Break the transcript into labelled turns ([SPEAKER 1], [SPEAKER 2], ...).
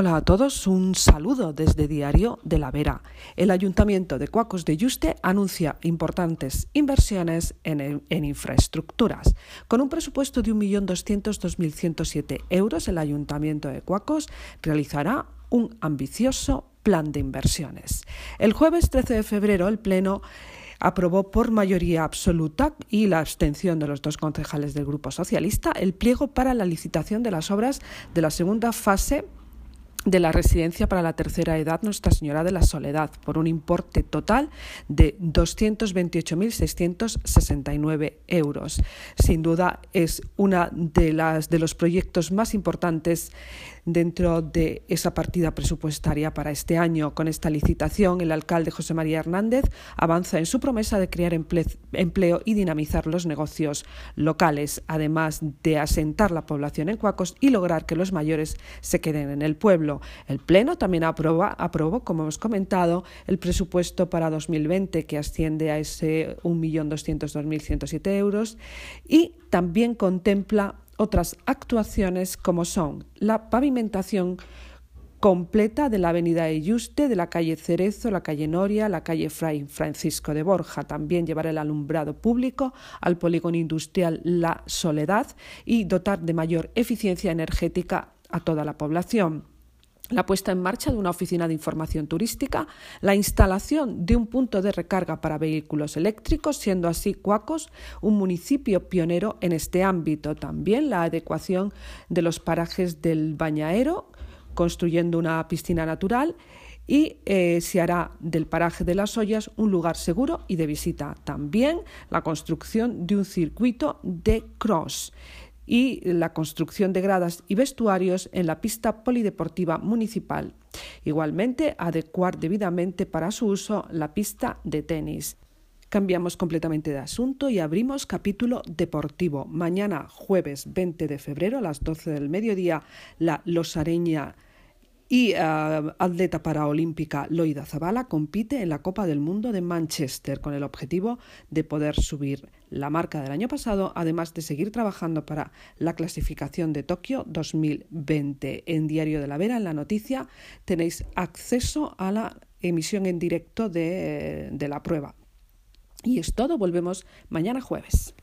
[SPEAKER 1] Hola a todos, un saludo desde Diario de la Vera. El Ayuntamiento de Cuacos de Yuste anuncia importantes inversiones en, en infraestructuras. Con un presupuesto de 1.200.2.107 euros, el Ayuntamiento de Cuacos realizará un ambicioso plan de inversiones. El jueves 13 de febrero, el Pleno aprobó por mayoría absoluta y la abstención de los dos concejales del Grupo Socialista el pliego para la licitación de las obras de la segunda fase de la residencia para la tercera edad Nuestra Señora de la Soledad por un importe total de 228.669 euros. Sin duda es una de las de los proyectos más importantes dentro de esa partida presupuestaria para este año. Con esta licitación, el alcalde José María Hernández avanza en su promesa de crear empleo y dinamizar los negocios locales, además de asentar la población en Cuacos y lograr que los mayores se queden en el pueblo. El Pleno también aproba, aprobó, como hemos comentado, el presupuesto para 2020 que asciende a ese 1.202.107 euros y también contempla otras actuaciones como son la pavimentación completa de la avenida Eyuste, de la calle Cerezo, la calle Noria, la calle Fray Francisco de Borja. También llevar el alumbrado público al polígono industrial La Soledad y dotar de mayor eficiencia energética a toda la población la puesta en marcha de una oficina de información turística, la instalación de un punto de recarga para vehículos eléctricos, siendo así Cuacos un municipio pionero en este ámbito. También la adecuación de los parajes del Bañaero, construyendo una piscina natural y eh, se hará del paraje de las ollas un lugar seguro y de visita. También la construcción de un circuito de cross y la construcción de gradas y vestuarios en la pista polideportiva municipal. Igualmente, adecuar debidamente para su uso la pista de tenis. Cambiamos completamente de asunto y abrimos capítulo deportivo. Mañana, jueves 20 de febrero, a las 12 del mediodía, la Losareña y uh, atleta paraolímpica Loida Zabala compite en la Copa del Mundo de Manchester con el objetivo de poder subir la marca del año pasado, además de seguir trabajando para la clasificación de Tokio 2020. En Diario de la Vera, en la noticia, tenéis acceso a la emisión en directo de la prueba. Y es todo, volvemos mañana jueves.